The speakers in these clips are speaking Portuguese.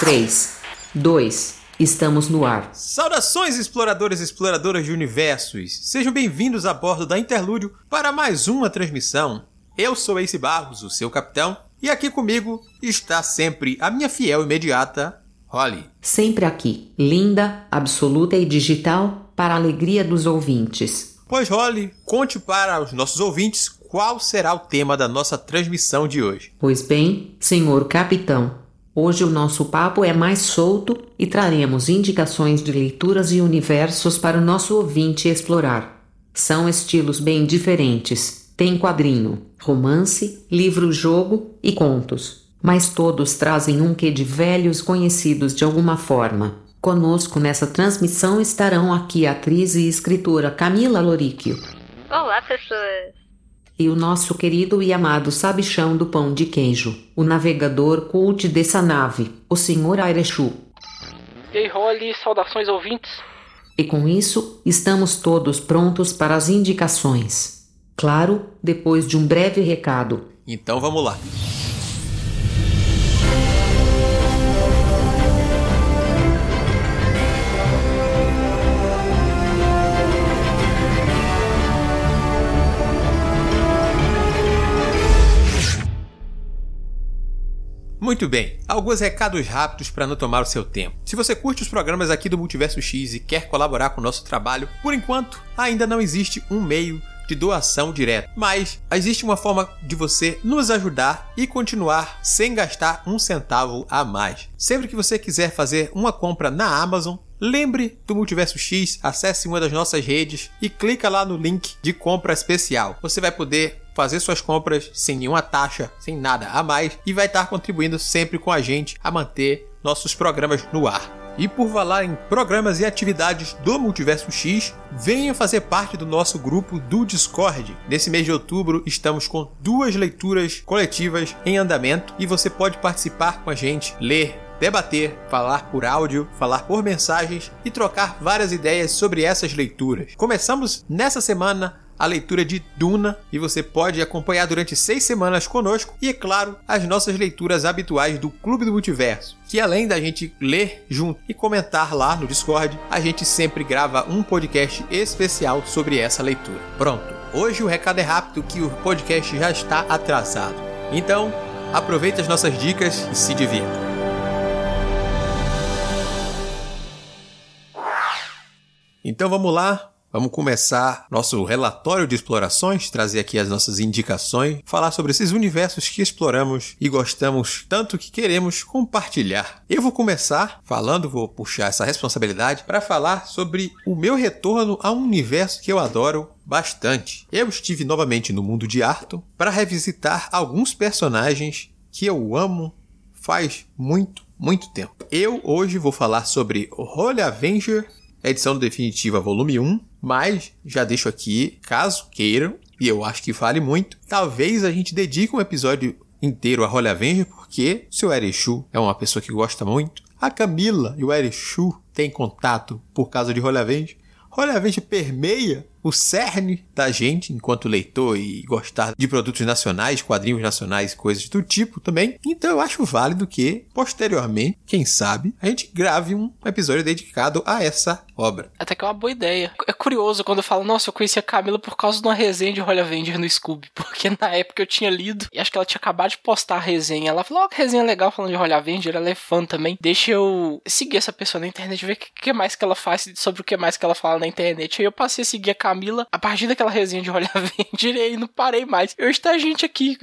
3, 2, estamos no ar. Saudações, exploradores e exploradoras de universos! Sejam bem-vindos a bordo da Interlúdio para mais uma transmissão. Eu sou Ace Barros, o seu capitão, e aqui comigo está sempre a minha fiel imediata, Holly. Sempre aqui, linda, absoluta e digital, para a alegria dos ouvintes. Pois, Holly, conte para os nossos ouvintes qual será o tema da nossa transmissão de hoje. Pois bem, senhor capitão, hoje o nosso papo é mais solto e traremos indicações de leituras e universos para o nosso ouvinte explorar. São estilos bem diferentes. Tem quadrinho, romance, livro-jogo e contos mas todos trazem um quê de velhos conhecidos de alguma forma. Conosco nessa transmissão estarão aqui a atriz e escritora Camila Loríquio. Olá, pessoas! E o nosso querido e amado sabichão do pão de queijo, o navegador cult dessa nave, o Sr. Airechu. E aí, Holly, saudações ouvintes. E com isso, estamos todos prontos para as indicações. Claro, depois de um breve recado. Então vamos lá. Muito bem, alguns recados rápidos para não tomar o seu tempo. Se você curte os programas aqui do Multiverso X e quer colaborar com o nosso trabalho, por enquanto ainda não existe um meio de doação direta, mas existe uma forma de você nos ajudar e continuar sem gastar um centavo a mais. Sempre que você quiser fazer uma compra na Amazon, Lembre do Multiverso X, acesse uma das nossas redes e clica lá no link de compra especial. Você vai poder fazer suas compras sem nenhuma taxa, sem nada a mais e vai estar contribuindo sempre com a gente a manter nossos programas no ar. E por falar em programas e atividades do Multiverso X, venha fazer parte do nosso grupo do Discord. Nesse mês de outubro, estamos com duas leituras coletivas em andamento e você pode participar com a gente, ler, debater, falar por áudio, falar por mensagens e trocar várias ideias sobre essas leituras. Começamos nessa semana a leitura de Duna e você pode acompanhar durante seis semanas conosco e, é claro, as nossas leituras habituais do Clube do Multiverso, que além da gente ler junto e comentar lá no Discord, a gente sempre grava um podcast especial sobre essa leitura. Pronto, hoje o recado é rápido que o podcast já está atrasado. Então, aproveite as nossas dicas e se divirta. Então vamos lá, Vamos começar nosso relatório de explorações, trazer aqui as nossas indicações, falar sobre esses universos que exploramos e gostamos tanto que queremos compartilhar. Eu vou começar falando, vou puxar essa responsabilidade para falar sobre o meu retorno a um universo que eu adoro bastante. Eu estive novamente no mundo de Arthur para revisitar alguns personagens que eu amo faz muito, muito tempo. Eu hoje vou falar sobre Holy Avenger edição definitiva volume 1, mas já deixo aqui, caso queiram, e eu acho que vale muito, talvez a gente dedique um episódio inteiro a Holy Avenger, porque o seu Erechu é uma pessoa que gosta muito. A Camila e o Erechu têm contato por causa de Holy Avenger. Holy Avenger permeia o cerne da gente enquanto leitor e gostar de produtos nacionais, quadrinhos nacionais, coisas do tipo também. Então eu acho válido que, posteriormente, quem sabe, a gente grave um episódio dedicado a essa obra. Até que é uma boa ideia. É curioso quando eu falo, nossa, eu conheci a Camila por causa de uma resenha de Holy Avenger no Scooby, porque na época eu tinha lido e acho que ela tinha acabado de postar a resenha. Ela falou, ó, oh, que resenha legal falando de Holy Avenger, ela é fã também. Deixa eu seguir essa pessoa na internet, ver o que, que mais que ela faz sobre o que mais que ela fala na internet. Aí eu passei a seguir a Camila a partir daquela resenha de Olha Avenger e não parei mais. Hoje tá gente aqui.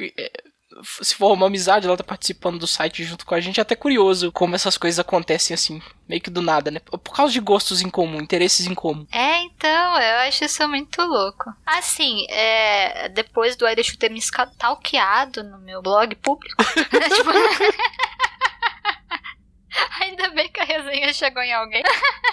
Se for uma amizade, ela tá participando do site junto com a gente. É até curioso como essas coisas acontecem assim, meio que do nada, né? Por causa de gostos em comum, interesses em comum. É, então, eu acho isso muito louco. Assim, é, depois do Irish ter me stalkeado no meu blog público. tipo, Ainda bem que a resenha chegou em alguém.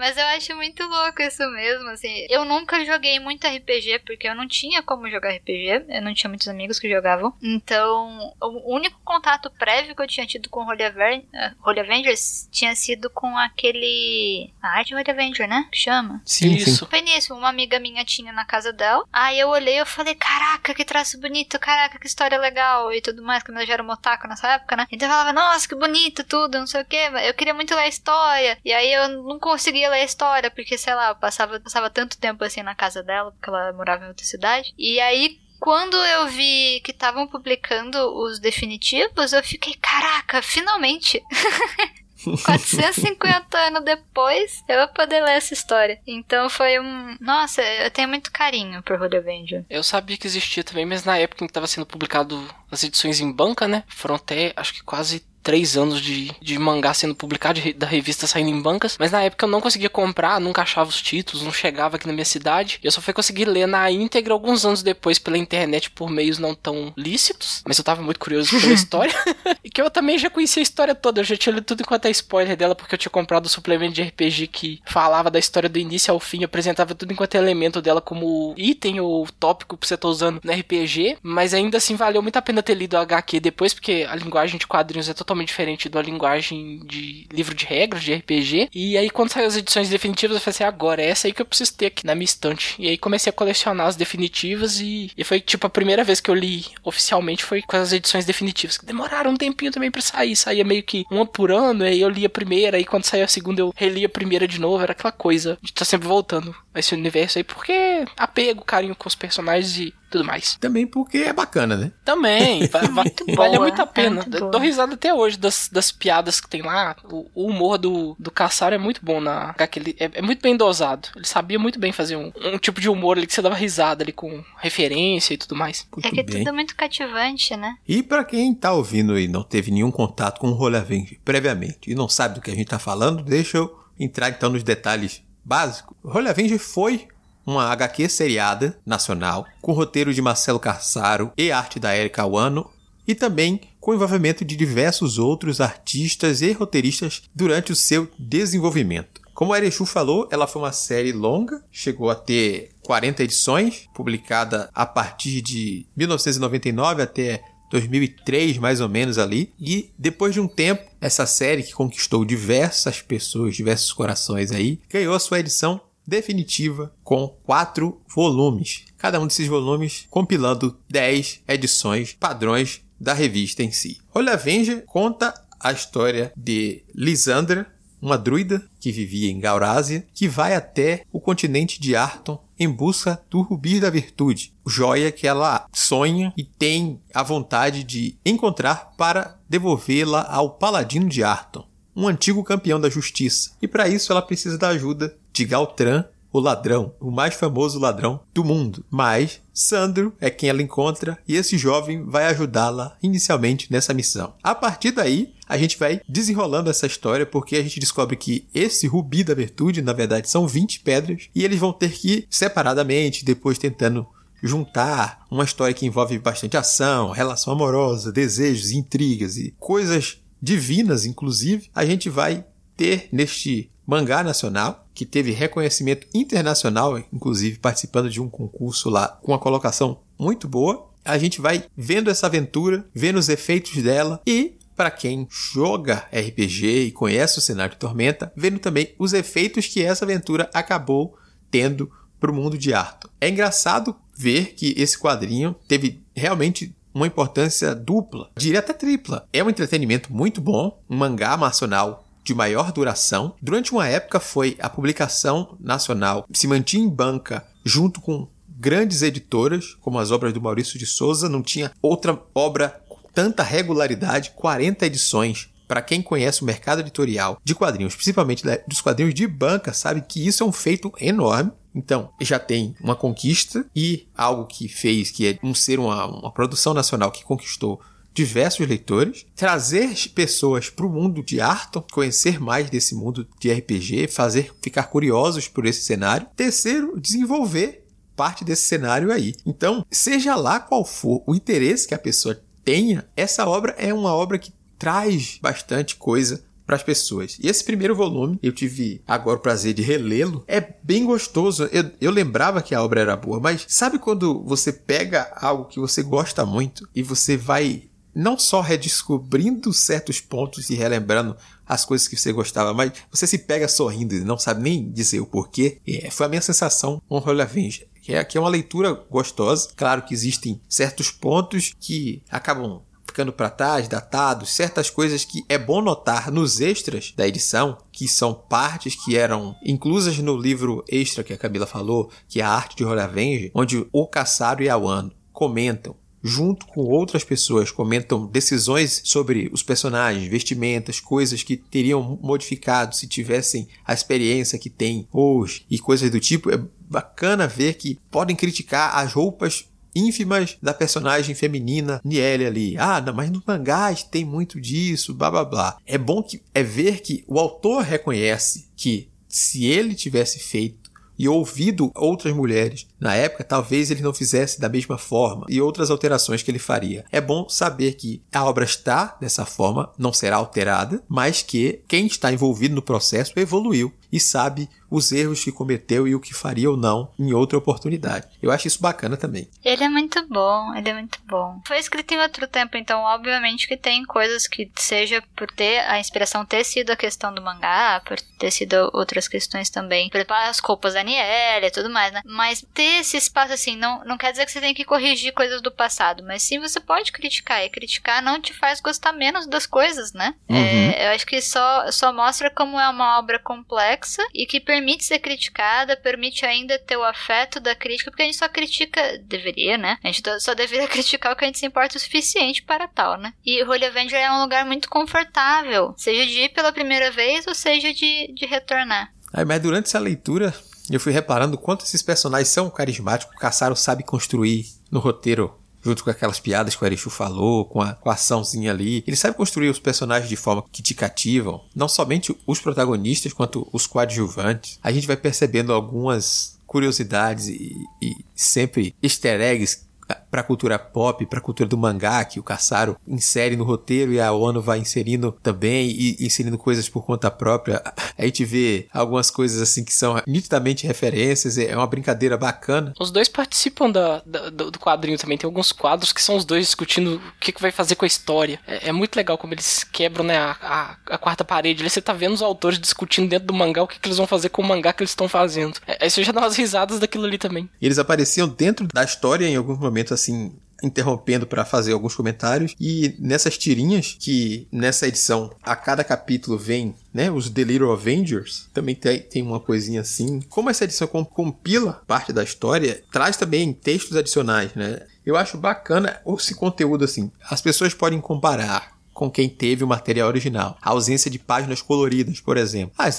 Mas eu acho muito louco isso mesmo, assim. Eu nunca joguei muito RPG porque eu não tinha como jogar RPG. Eu não tinha muitos amigos que jogavam. Então, o único contato prévio que eu tinha tido com o Holy, Aver Holy Avengers tinha sido com aquele. A arte Holy Avenger, né? Que chama? Sim, Isso. Foi nisso, uma amiga minha tinha na casa dela. Aí eu olhei e falei, caraca, que traço bonito, caraca, que história legal e tudo mais, quando eu já era um otaku nessa época, né? Então eu falava, nossa, que bonito tudo, não sei o que. Eu queria muito ler a história. E aí eu não conseguia ler a história, porque, sei lá, eu passava, passava tanto tempo assim na casa dela, porque ela morava em outra cidade. E aí quando eu vi que estavam publicando os definitivos, eu fiquei, caraca, finalmente! 450 anos depois, eu vou poder ler essa história. Então foi um. Nossa, eu tenho muito carinho por Holy. Eu sabia que existia também, mas na época em que estava sendo publicado as edições em banca, né? Foram até, acho que quase três anos de, de mangá sendo publicado, de, da revista saindo em bancas, mas na época eu não conseguia comprar, nunca achava os títulos, não chegava aqui na minha cidade. Eu só fui conseguir ler na íntegra alguns anos depois pela internet por meios não tão lícitos, mas eu tava muito curioso pela história. e que eu também já conhecia a história toda, eu já tinha lido tudo enquanto é spoiler dela, porque eu tinha comprado o suplemento de RPG que falava da história do início ao fim, apresentava tudo enquanto é elemento dela como item ou tópico pra você estar usando no RPG, mas ainda assim valeu muito a pena ter lido a HQ depois, porque a linguagem de quadrinhos é totalmente diferente da linguagem de livro de regras, de RPG. E aí, quando saiu as edições definitivas, eu falei assim: agora é essa aí que eu preciso ter aqui na minha estante. E aí comecei a colecionar as definitivas e, e foi tipo a primeira vez que eu li oficialmente foi com as edições definitivas, que demoraram um tempinho também pra sair. Saía meio que uma por ano, aí eu lia a primeira, aí quando saía a segunda eu relia a primeira de novo. Era aquela coisa de estar tá sempre voltando a esse universo aí, porque apego, carinho com os personagens e tudo mais. Também porque é bacana, né? Também, va va Muito vale boa, muito a é pena. muito Dou risada até hoje das, das piadas que tem lá. O, o humor do, do Caçaro é muito bom na aquele é, é muito bem dosado. Ele sabia muito bem fazer um, um tipo de humor ali que você dava risada ali com referência e tudo mais. Muito É que bem. tudo é muito cativante, né? E pra quem tá ouvindo e não teve nenhum contato com o Rolha Avenger previamente e não sabe do que a gente tá falando, deixa eu entrar então nos detalhes básicos. O Rolha Avenger foi uma HQ seriada nacional com roteiro de Marcelo Cassaro e arte da Erika Wano e também com envolvimento de diversos outros artistas e roteiristas durante o seu desenvolvimento. Como a Erechu falou, ela foi uma série longa, chegou a ter 40 edições, publicada a partir de 1999 até 2003, mais ou menos ali. E depois de um tempo, essa série que conquistou diversas pessoas, diversos corações aí, ganhou a sua edição definitiva com quatro volumes. Cada um desses volumes compilando 10 edições padrões da revista em si. Olha Avenger conta a história de Lisandra, uma druida que vivia em Gaurásia, que vai até o continente de Arton em busca do Rubi da Virtude, joia que ela sonha e tem a vontade de encontrar para devolvê-la ao Paladino de Arton, um antigo campeão da justiça. E para isso ela precisa da ajuda de Galtran, o ladrão, o mais famoso ladrão do mundo. Mas Sandro é quem ela encontra e esse jovem vai ajudá-la inicialmente nessa missão. A partir daí, a gente vai desenrolando essa história porque a gente descobre que esse rubi da virtude, na verdade, são 20 pedras e eles vão ter que separadamente, depois tentando juntar uma história que envolve bastante ação, relação amorosa, desejos, intrigas e coisas divinas, inclusive, a gente vai ter neste mangá nacional, que teve reconhecimento internacional, inclusive participando de um concurso lá com uma colocação muito boa. A gente vai vendo essa aventura, vendo os efeitos dela e para quem joga RPG e conhece o cenário de Tormenta, vendo também os efeitos que essa aventura acabou tendo para o mundo de Arthur. É engraçado ver que esse quadrinho teve realmente uma importância dupla, diria até tripla. É um entretenimento muito bom, um mangá nacional de maior duração. Durante uma época foi a publicação nacional, se mantinha em banca junto com grandes editoras, como as obras do Maurício de Souza, não tinha outra obra com tanta regularidade, 40 edições. Para quem conhece o mercado editorial de quadrinhos, principalmente dos quadrinhos de banca, sabe que isso é um feito enorme. Então, já tem uma conquista e algo que fez, que é um ser uma, uma produção nacional que conquistou diversos leitores, trazer pessoas para o mundo de Arton, conhecer mais desse mundo de RPG, fazer ficar curiosos por esse cenário. Terceiro, desenvolver parte desse cenário aí. Então, seja lá qual for o interesse que a pessoa tenha, essa obra é uma obra que traz bastante coisa para as pessoas. E esse primeiro volume, eu tive agora o prazer de relê-lo, é bem gostoso. Eu, eu lembrava que a obra era boa, mas sabe quando você pega algo que você gosta muito e você vai não só redescobrindo certos pontos e relembrando as coisas que você gostava, mas você se pega sorrindo e não sabe nem dizer o porquê. É, foi a minha sensação com Holy Avenger. Que é, que é uma leitura gostosa. Claro que existem certos pontos que acabam ficando para trás, datados, certas coisas que é bom notar nos extras da edição, que são partes que eram inclusas no livro extra que a Camila falou, que é a arte de Holy Avenger, onde o Caçaro e a Wano comentam junto com outras pessoas, comentam decisões sobre os personagens, vestimentas, coisas que teriam modificado se tivessem a experiência que tem hoje e coisas do tipo. É bacana ver que podem criticar as roupas ínfimas da personagem feminina Niele ali. Ah, não, mas no mangá tem muito disso, blá blá blá. É bom que é ver que o autor reconhece que se ele tivesse feito e ouvido outras mulheres. Na época, talvez ele não fizesse da mesma forma e outras alterações que ele faria. É bom saber que a obra está dessa forma, não será alterada, mas que quem está envolvido no processo evoluiu e sabe os erros que cometeu e o que faria ou não em outra oportunidade. Eu acho isso bacana também. Ele é muito bom, ele é muito bom. Foi escrito em outro tempo, então obviamente que tem coisas que seja por ter a inspiração ter sido a questão do mangá, por ter sido outras questões também, por exemplo, as roupas da Niele e tudo mais, né? Mas ter esse espaço assim, não, não quer dizer que você tem que corrigir coisas do passado, mas sim você pode criticar, e criticar não te faz gostar menos das coisas, né? Uhum. É, eu acho que só, só mostra como é uma obra complexa e que permite ser criticada, permite ainda ter o afeto da crítica, porque a gente só critica, deveria, né? A gente só deveria criticar o que a gente se importa o suficiente para tal, né? E Holy Avenger é um lugar muito confortável, seja de ir pela primeira vez ou seja de, de retornar. Aí, mas durante essa leitura, eu fui reparando quanto esses personagens são carismáticos, o sabe construir no roteiro junto com aquelas piadas que o Erichu falou, com a, com a açãozinha ali. Ele sabe construir os personagens de forma que te cativam, não somente os protagonistas, quanto os coadjuvantes. A gente vai percebendo algumas curiosidades e, e sempre easter eggs para a cultura pop, para a cultura do mangá, que o Caçaro insere no roteiro e a ONU vai inserindo também e inserindo coisas por conta própria. A gente vê algumas coisas assim que são nitidamente referências, é uma brincadeira bacana. Os dois participam da, da, do quadrinho também, tem alguns quadros que são os dois discutindo o que, que vai fazer com a história. É, é muito legal como eles quebram né, a, a, a, quarta parede. Você tá vendo os autores discutindo dentro do mangá o que, que eles vão fazer com o mangá que eles estão fazendo. É, aí você já dá umas risadas daquilo ali também. E eles apareciam dentro da história em alguns momentos assim interrompendo para fazer alguns comentários e nessas tirinhas que nessa edição a cada capítulo vem né, os The Little Avengers também tem, tem uma coisinha assim. Como essa edição compila parte da história, traz também textos adicionais, né? Eu acho bacana esse conteúdo assim. As pessoas podem comparar com quem teve o material original. A ausência de páginas coloridas, por exemplo. Ah,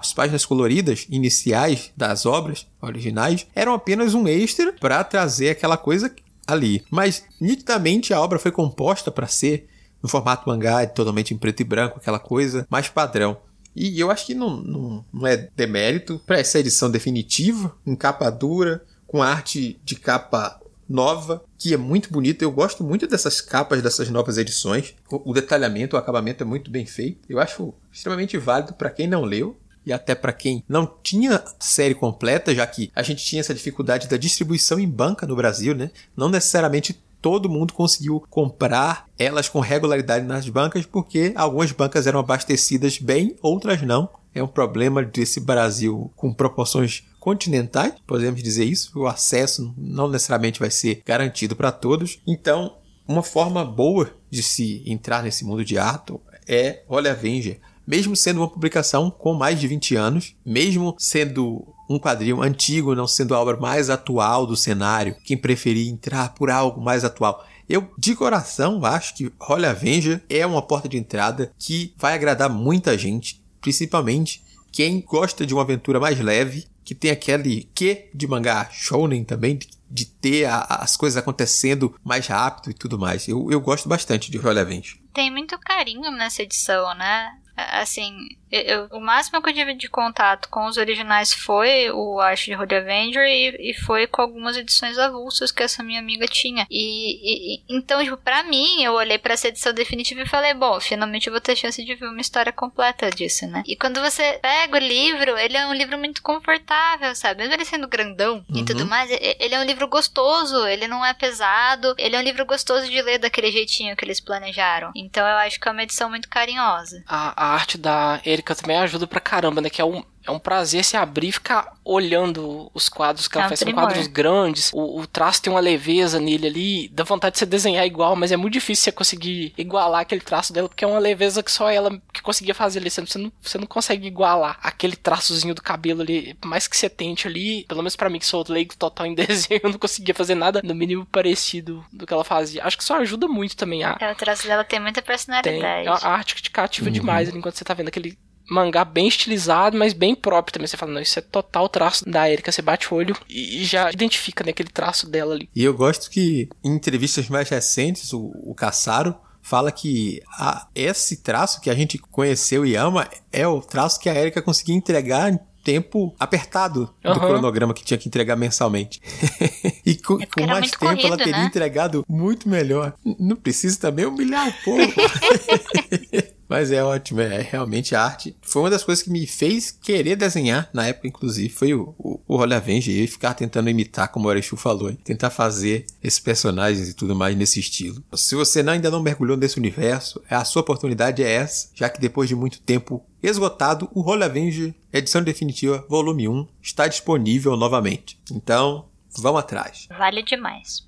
as páginas coloridas iniciais das obras originais eram apenas um extra para trazer aquela coisa ali. Mas nitidamente a obra foi composta para ser no formato mangá, totalmente em preto e branco, aquela coisa mais padrão. E eu acho que não, não, não é demérito para essa edição definitiva, em capa dura, com arte de capa nova, que é muito bonita. Eu gosto muito dessas capas dessas novas edições. O, o detalhamento, o acabamento é muito bem feito. Eu acho extremamente válido para quem não leu e até para quem não tinha série completa, já que a gente tinha essa dificuldade da distribuição em banca no Brasil, né? Não necessariamente todo mundo conseguiu comprar elas com regularidade nas bancas, porque algumas bancas eram abastecidas bem, outras não. É um problema desse Brasil com proporções continentais, podemos dizer isso. O acesso não necessariamente vai ser garantido para todos. Então, uma forma boa de se entrar nesse mundo de arte é Olha Avenger mesmo sendo uma publicação com mais de 20 anos, mesmo sendo um quadrinho antigo, não sendo a obra mais atual do cenário, quem preferir entrar por algo mais atual. Eu, de coração, acho que Holy Avenger é uma porta de entrada que vai agradar muita gente, principalmente quem gosta de uma aventura mais leve, que tem aquele que de mangá shounen também, de ter a, as coisas acontecendo mais rápido e tudo mais. Eu, eu gosto bastante de Holy Avenger. Tem muito carinho nessa edição, né? Assim, eu, o máximo que eu tive de contato com os originais foi o Ash de Holy Avenger e, e foi com algumas edições avulsas que essa minha amiga tinha. E, e então, tipo, pra mim, eu olhei para essa edição definitiva e falei, bom, finalmente eu vou ter chance de ver uma história completa disso, né? E quando você pega o livro, ele é um livro muito confortável, sabe? Mesmo ele sendo grandão uhum. e tudo uhum. mais, ele é um livro gostoso, ele não é pesado, ele é um livro gostoso de ler daquele jeitinho que eles planejaram. Então eu acho que é uma edição muito carinhosa. A, a arte da Erika também ajuda pra caramba, né? Que é um, é um prazer se abrir e ficar olhando os quadros que ela é faz. São quadros grandes, o, o, traço tem uma leveza nele ali, dá vontade de você desenhar igual, mas é muito difícil você conseguir igualar aquele traço dela, porque é uma leveza que só ela que conseguia fazer ali. Você não, você não consegue igualar aquele traçozinho do cabelo ali, por mais que você tente ali, pelo menos para mim que sou leigo total em desenho, eu não conseguia fazer nada no mínimo parecido do que ela fazia. Acho que isso ajuda muito também. A, é, o traço dela tem muita personalidade. Tem, a arte que te cativa uhum. demais ali, enquanto você tá vendo aquele mangá bem estilizado, mas bem próprio também. Você fala, não, isso é total traço da Erika. Você bate o olho e já identifica né, aquele traço dela ali. E eu gosto que em entrevistas mais recentes, o, o Caçaro fala que a, esse traço que a gente conheceu e ama é o traço que a Erika conseguia entregar em tempo apertado do uhum. cronograma que tinha que entregar mensalmente. e com, é com mais tempo corrido, ela teria né? entregado muito melhor. Não precisa também humilhar o povo. Mas é ótimo, é realmente a arte. Foi uma das coisas que me fez querer desenhar, na época, inclusive, foi o, o, o Holy Avenger e ficar tentando imitar, como o Orechu falou, tentar fazer esses personagens e tudo mais nesse estilo. Se você ainda não mergulhou nesse universo, a sua oportunidade é essa, já que depois de muito tempo esgotado, o Holy Avenger, edição definitiva, volume 1, está disponível novamente. Então, vamos atrás. Vale demais.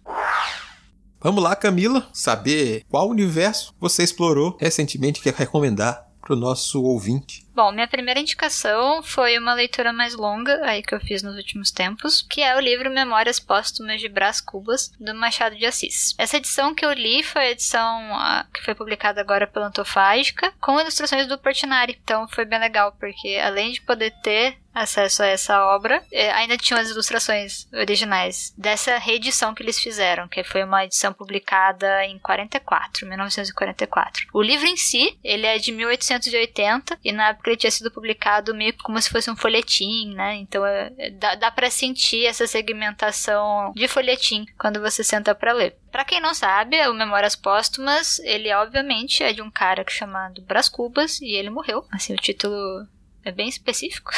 Vamos lá, Camila, saber qual universo você explorou recentemente que quer recomendar para o nosso ouvinte. Bom, minha primeira indicação foi uma leitura mais longa aí que eu fiz nos últimos tempos, que é o livro Memórias Póstumas de Brás Cubas, do Machado de Assis. Essa edição que eu li foi a edição a, que foi publicada agora pela Antofágica, com ilustrações do Portinari. Então foi bem legal, porque além de poder ter acesso a essa obra. É, ainda tinham as ilustrações originais dessa reedição que eles fizeram, que foi uma edição publicada em 44, 1944. O livro em si, ele é de 1880 e na época ele tinha sido publicado meio como se fosse um folhetim, né? Então é, é dá, dá para sentir essa segmentação de folhetim quando você senta para ler. Para quem não sabe, o Memórias Póstumas, ele obviamente é de um cara chamado Brás Cubas e ele morreu. Assim, o título é bem específico.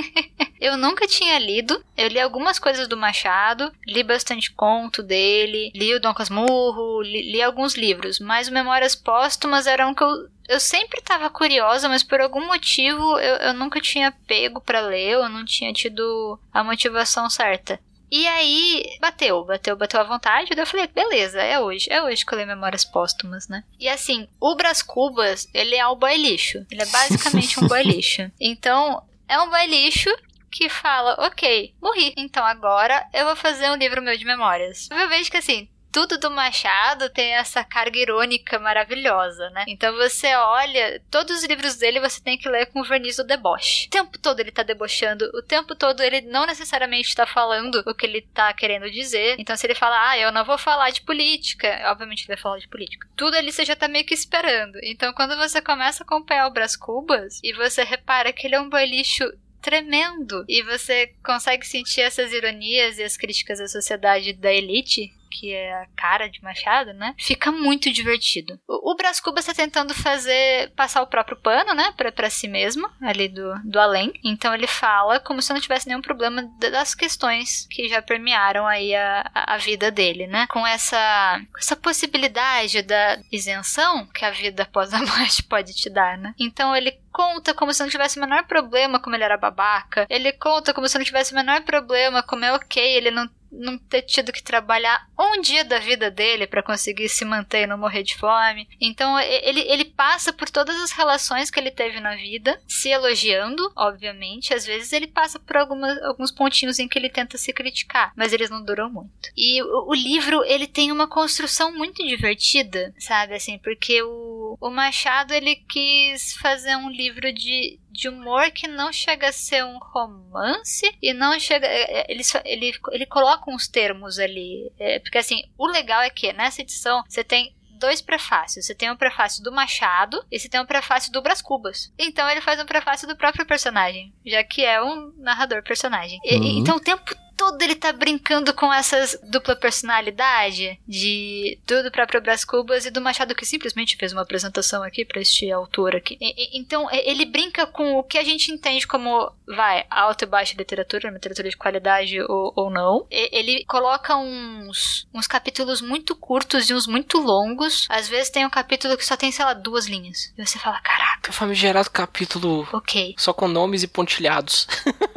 eu nunca tinha lido. Eu li algumas coisas do Machado, li bastante conto dele, li o Dom Casmurro, li, li alguns livros, mas Memórias Póstumas era um que eu eu sempre estava curiosa, mas por algum motivo eu, eu nunca tinha pego para ler, eu não tinha tido a motivação certa. E aí, bateu, bateu, bateu à vontade. Daí eu falei, beleza, é hoje. É hoje que eu leio Memórias Póstumas, né? E assim, o Brás Cubas, ele é um boy lixo. Ele é basicamente um boy lixo. Então, é um boy lixo que fala, ok, morri. Então agora eu vou fazer um livro meu de memórias. Eu vejo que assim, tudo do Machado tem essa carga irônica maravilhosa, né? Então você olha, todos os livros dele você tem que ler com o verniz do deboche. O tempo todo ele tá debochando, o tempo todo ele não necessariamente tá falando o que ele tá querendo dizer. Então se ele fala, ah, eu não vou falar de política, obviamente ele vai falar de política. Tudo ali você já tá meio que esperando. Então quando você começa a acompanhar o Brás Cubas e você repara que ele é um boilicho tremendo e você consegue sentir essas ironias e as críticas à sociedade da elite que é a cara de Machado, né? Fica muito divertido. O, o Brás Cubas está tentando fazer passar o próprio pano, né, para si mesmo, ali do, do além. Então ele fala como se não tivesse nenhum problema das questões que já permearam aí a, a vida dele, né? Com essa, essa possibilidade da isenção que a vida após a morte pode te dar, né? Então ele conta como se não tivesse o menor problema como ele era babaca. Ele conta como se não tivesse o menor problema como é ok ele não não ter tido que trabalhar um dia da vida dele para conseguir se manter e não morrer de fome. Então ele, ele passa por todas as relações que ele teve na vida, se elogiando, obviamente. Às vezes ele passa por algumas, alguns pontinhos em que ele tenta se criticar, mas eles não duram muito. E o, o livro ele tem uma construção muito divertida, sabe assim, porque o, o Machado ele quis fazer um livro de de humor que não chega a ser um romance e não chega. É, é, ele, ele, ele coloca uns termos ali. É, porque assim, o legal é que nessa edição você tem dois prefácios. Você tem um prefácio do Machado e você tem um prefácio do Brás Cubas. Então ele faz um prefácio do próprio personagem, já que é um narrador personagem. E- Uhum. então o tempo todo ele tá brincando com essas dupla personalidade de do, próprio Brás Cubas e do Machado que simplesmente fez uma apresentação aqui pra este autor aqui. E- e- então ele brinca com o que a gente entende como vai alta e baixa literatura, literatura de qualidade ou, ou não. E- ele coloca uns uns capítulos muito curtos e uns muito longos. Às vezes tem um capítulo que só tem sei lá duas linhas. E você fala caraca, famigerado capítulo ok. só com nomes e pontilhados.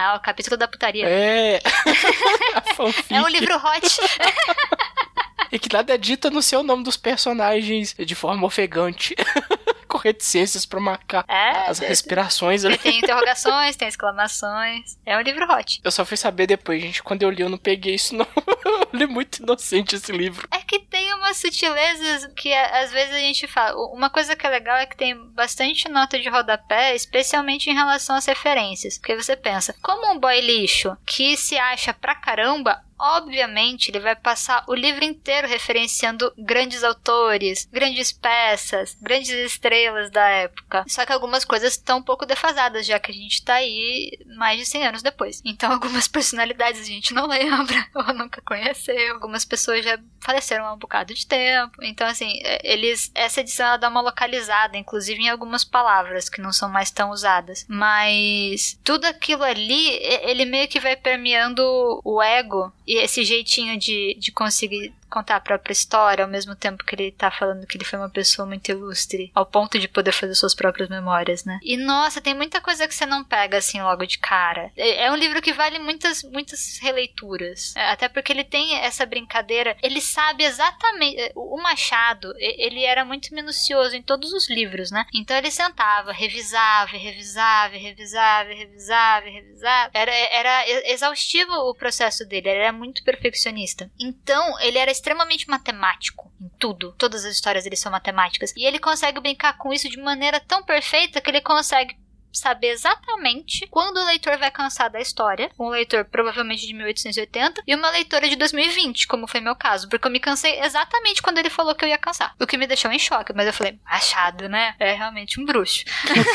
Ah, o capítulo da putaria. É. É um livro hot. E que nada é dito no seu nome dos personagens de forma ofegante. Com reticências pra marcar É, as respirações ali. Tem interrogações, tem exclamações. É um livro hot. Eu só fui saber depois, gente. Quando eu li, eu não peguei isso, não. Eu li muito inocente esse livro. É que tem umas sutilezas que às vezes a gente fala. Uma coisa que é legal é que tem bastante nota de rodapé, especialmente em relação às referências. Porque você pensa, como um boy lixo que se acha pra caramba. Obviamente, ele vai passar o livro inteiro referenciando grandes autores, grandes peças, grandes estrelas da época. Só que algumas coisas estão um pouco defasadas, já que a gente tá aí mais de 100 anos depois. Então, algumas personalidades a gente não lembra ou nunca conheceu. Algumas pessoas já faleceram há um bocado de tempo. Então, assim, é, eles essa edição ela dá uma localizada, inclusive em algumas palavras que não são mais tão usadas. Mas tudo aquilo ali, ele meio que vai permeando o ego e esse jeitinho de, de conseguir contar a própria história ao mesmo tempo que ele tá falando que ele foi uma pessoa muito ilustre, ao ponto de poder fazer suas próprias memórias, né? E nossa, tem muita coisa que você não pega assim logo de cara. É é um livro que vale muitas, muitas releituras. É, Até porque ele tem essa brincadeira, ele sabe exatamente. é, O Machado, ele era muito minucioso em todos os livros, né? Então ele sentava, revisava, revisava, revisava, revisava, revisava. Era, era exaustivo o processo dele, ele era muito perfeccionista. Então, ele era extremamente matemático em tudo. Todas as histórias dele são matemáticas. E ele consegue brincar com isso de maneira tão perfeita que ele consegue saber exatamente quando o leitor vai cansar da história. Um leitor provavelmente de 1880 e uma leitora de 2020, como foi meu caso, porque eu me cansei exatamente quando ele falou que eu ia cansar. O que me deixou em choque, mas eu falei, achado, né? É realmente um bruxo.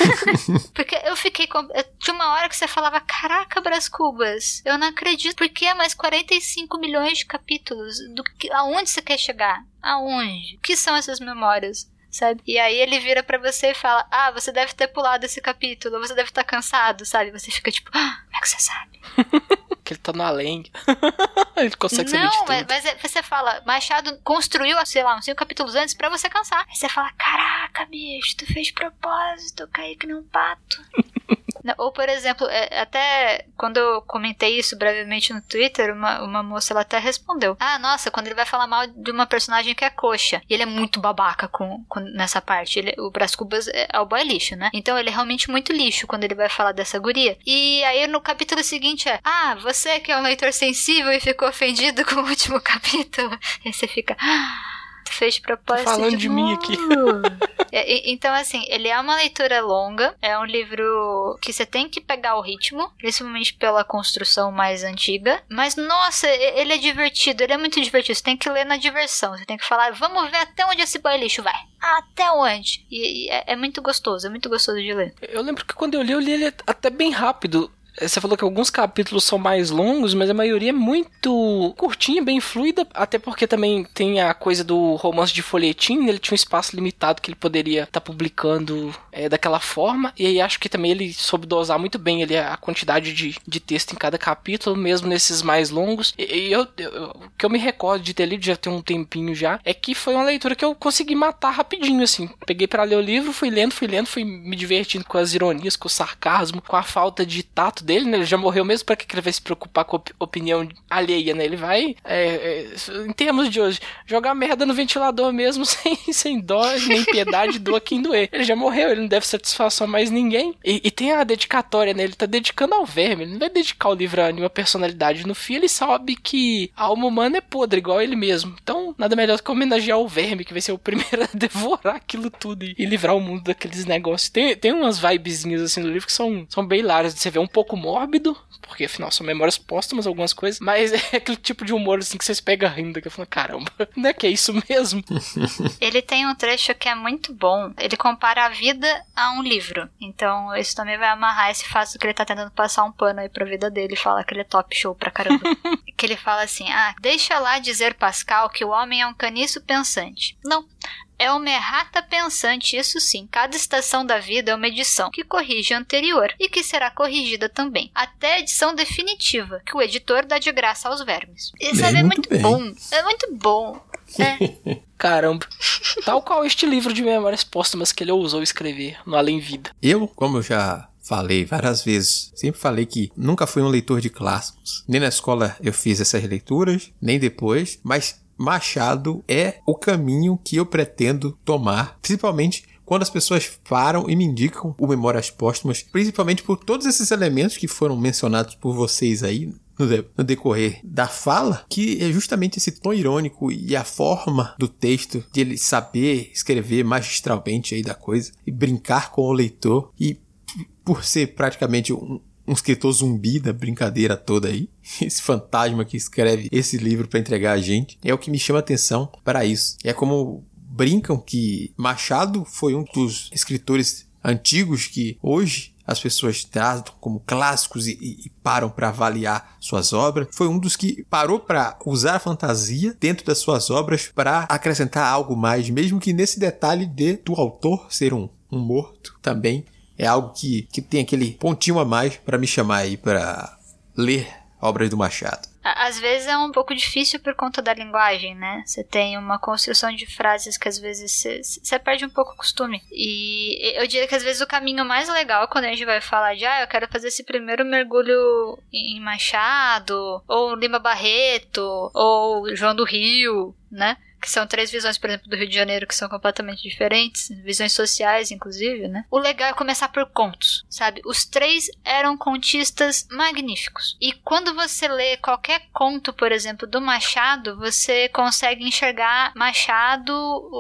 porque eu fiquei com. Tinha uma hora que você falava, caraca, Brás Cubas, eu não acredito, por que mais 45 milhões de capítulos? Do que, aonde você quer chegar? Aonde? O que são essas memórias? Sabe? E aí ele vira pra você e fala: Ah, você deve ter pulado esse capítulo, você deve estar cansado, sabe? Você fica tipo: Ah, como é que você sabe? Que ele tá no além. ele consegue saber de Não, tudo. mas, mas é- você fala: Machado construiu, sei lá, uns cinco capítulos antes pra você cansar. Aí você fala: Caraca, bicho, tu fez propósito, caí que nem um pato. Ou, por exemplo, é, até quando eu comentei isso brevemente no Twitter, uma, uma moça ela até respondeu: Ah, nossa, quando ele vai falar mal de uma personagem que é coxa. E ele é muito babaca com, com- nessa parte. Ele, o Brás Cubas é, é o boy lixo, né? Então ele é realmente muito lixo quando ele vai falar dessa guria. E aí no capítulo seguinte é: Ah, você que é um leitor sensível e ficou ofendido com o último capítulo. Aí você fica. "Ah, fez de propósito. falando de mim aqui." novo." É, e- Então, assim, ele é uma leitura longa, é um livro que você tem que pegar o ritmo, principalmente pela construção mais antiga. Mas, nossa, ele é divertido, ele é muito divertido. Você tem que ler na diversão, você tem que falar, vamos ver até onde esse boy lixo vai. Até onde? E, e é, é muito gostoso, é muito gostoso de ler. Eu lembro que quando eu li, eu li ele até bem rápido. Você falou que alguns capítulos são mais longos, mas a maioria é muito curtinha, bem fluida. Até porque também tem a coisa do romance de folhetim, né? ele tinha um espaço limitado que ele poderia estar publicando é, daquela forma. E aí acho que também ele soube dosar muito bem ele, a quantidade de, de texto em cada capítulo, mesmo nesses mais longos. E, e eu, eu- o que eu me recordo de ter lido já tem um tempinho já, é que foi uma leitura que eu consegui matar rapidinho, assim. Peguei pra ler o livro, fui lendo, fui lendo, fui me divertindo com as ironias, com o sarcasmo, com a falta de tato dele, né? Ele já morreu mesmo, pra que ele vai se preocupar com op- opinião alheia, né? Ele vai, é, é, em termos de hoje, jogar merda no ventilador mesmo, sem, sem dó, nem piedade, doa quem doer. Ele já morreu, ele não deve satisfação a mais ninguém. E, e tem a dedicatória, né? Ele tá dedicando ao verme, ele não vai dedicar o livro a nenhuma personalidade. No fim, ele sabe que a alma humana é podre, igual ele mesmo. Então, nada melhor do que homenagear o verme, que vai ser o primeiro a devorar aquilo tudo e, e livrar o mundo daqueles negócios. Tem, tem umas vibezinhas assim no livro que são, são bem de você ver um pouco pouco mórbido, porque afinal são memórias póstumas algumas coisas, mas é aquele tipo de humor assim que vocês pegam rindo, que eu falo, caramba, não é que é isso mesmo? Ele tem um trecho que é muito bom. Ele compara a vida a um livro. Então, isso também vai amarrar esse fato que ele tá tentando passar um pano aí pra vida dele e falar que ele é top show pra caramba. que ele fala assim: Ah, deixa lá dizer Pascal que o homem é um caniço pensante. Não. É uma errata pensante, isso sim. Cada estação da vida é uma edição que corrige a anterior e que será corrigida também, até a edição definitiva, que o editor dá de graça aos vermes. Isso é, muito, muito bom. É muito bom. É. Caramba. Tal qual este livro de memórias póstumas que ele ousou escrever no Além Vida. Eu, como eu já falei várias vezes, sempre falei que nunca fui um leitor de clássicos. Nem na escola eu fiz essas leituras, nem depois, mas Machado é o caminho que eu pretendo tomar, principalmente quando as pessoas param e me indicam o Memórias Póstumas, principalmente por todos esses elementos que foram mencionados por vocês aí no, decorrer da fala, que é justamente esse tom irônico e a forma do texto de ele saber escrever magistralmente aí da coisa e brincar com o leitor e por ser praticamente um, um escritor zumbi da brincadeira toda aí, esse fantasma que escreve esse livro para entregar a gente, é o que me chama atenção para isso. É como brincam que Machado foi um dos escritores antigos que hoje as pessoas tratam como clássicos e, e, param para avaliar suas obras. Foi um dos que parou para usar a fantasia dentro das suas obras para acrescentar algo mais, mesmo que nesse detalhe de do autor ser um, um morto também é algo que, que tem aquele pontinho a mais para me chamar aí para ler obras do Machado. Às vezes é um pouco difícil por conta da linguagem, né? Você tem uma construção de frases que às vezes você perde um pouco o costume. E eu diria que às vezes o caminho mais legal quando a gente vai falar de, ah, eu quero fazer esse primeiro mergulho em Machado, ou Lima Barreto, ou João do Rio, né? Que são três visões, por exemplo, do Rio de Janeiro que são completamente diferentes, visões sociais, inclusive, né? O legal é começar por contos, sabe? Os três eram contistas magníficos. E quando você lê qualquer conto, por exemplo, do Machado, você consegue enxergar Machado,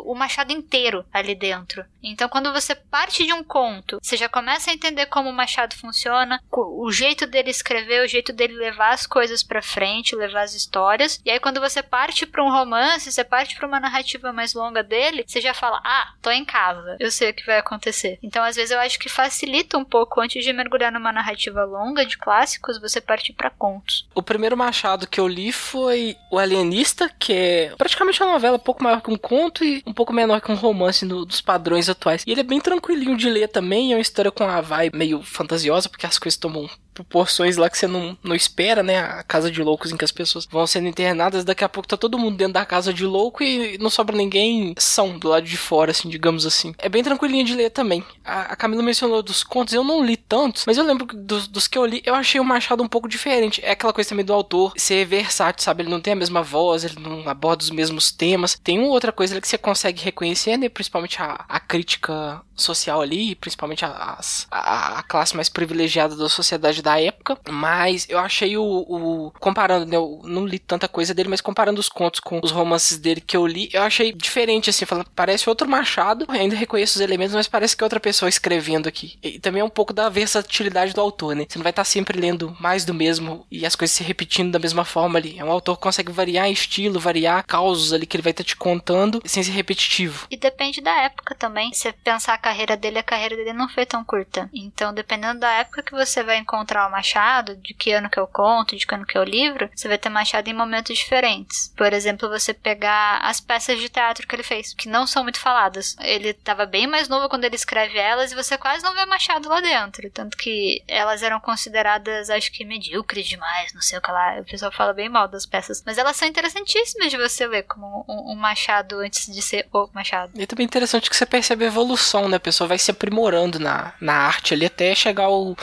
o Machado inteiro ali dentro. Então, quando você parte de um conto, você já começa a entender como o Machado funciona, o jeito dele escrever, o jeito dele levar as coisas para frente, levar as histórias. E aí, quando você parte para um romance, você parte parte para uma narrativa mais longa dele, você já fala: Ah, tô em casa, eu sei o que vai acontecer. Então, às vezes, eu acho que facilita um pouco antes de mergulhar numa narrativa longa de clássicos, você partir para contos. O primeiro Machado que eu li foi O Alienista, que é praticamente uma novela um pouco maior que um conto e um pouco menor que um romance no, dos padrões atuais. E ele é bem tranquilinho de ler também, é uma história com a vibe meio fantasiosa, porque as coisas tomam proporções lá que você não, não espera, né? A casa de loucos em que as pessoas vão sendo internadas, daqui a pouco tá todo mundo dentro da casa de louco não sobra ninguém são do lado de fora, assim, digamos assim. É bem tranquilinho de ler também. A, a Camila mencionou dos contos, eu não li tantos, mas eu lembro dos, dos que eu li, eu achei o Machado um pouco diferente. É aquela coisa também do autor ser versátil, sabe? Ele não tem a mesma voz, ele não aborda os mesmos temas. Tem uma outra coisa que você consegue reconhecer, né? Principalmente a, a crítica social ali, principalmente a, a, a classe mais privilegiada da sociedade da época, mas eu achei o. o comparando, né, eu não li tanta coisa dele, mas comparando os contos com os romances dele que eu li, eu achei diferente, assim, falando, parece outro Machado, ainda reconheço os elementos, mas parece que é outra pessoa escrevendo aqui. E também é um pouco da versatilidade do autor, né? Você não vai estar sempre lendo mais do mesmo e as coisas se repetindo da mesma forma ali. É um autor que consegue variar estilo, variar causos ali que ele vai estar te contando sem ser repetitivo. E depende da época também. Se pensar a carreira dele, a carreira dele não foi tão curta. Então, dependendo da época que você vai encontrar o Machado, de que ano que eu conto, de que ano que eu livro, você vai ter Machado em momentos diferentes. Por exemplo, você pegar as peças de teatro que ele fez, que não são muito faladas. Ele estava bem mais novo quando ele escreve elas e você quase não vê Machado lá dentro. Tanto que elas eram consideradas, acho que, medíocres demais, não sei o que lá. O pessoal fala bem mal das peças. Mas elas são interessantíssimas de você ler como um, um Machado antes de ser o Machado. E é também interessante que você percebe a evolução, né? A pessoa vai se aprimorando na, na arte ali até chegar ao,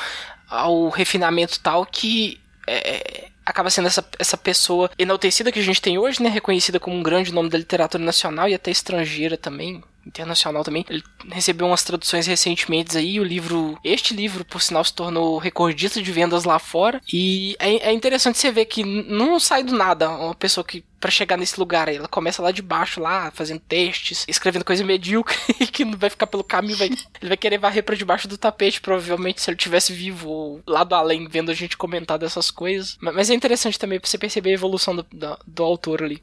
ao refinamento tal que é, é, acaba sendo essa, essa pessoa enaltecida que a gente tem hoje, né? Reconhecida como um grande nome da literatura nacional e até estrangeira também. Internacional também. Ele recebeu umas traduções recentemente aí. O livro, este livro, por sinal, se tornou recordista de vendas lá fora. E é, é interessante você ver que não sai do nada uma pessoa que para chegar nesse lugar. Ela começa lá de baixo, lá, fazendo testes, escrevendo coisa medíocre que não vai ficar pelo caminho. Vai, ele vai querer varrer pra debaixo do tapete, provavelmente, se ele tivesse vivo ou lá do além, vendo a gente comentar dessas coisas. Mas é interessante também pra você perceber a evolução do, do, do autor ali.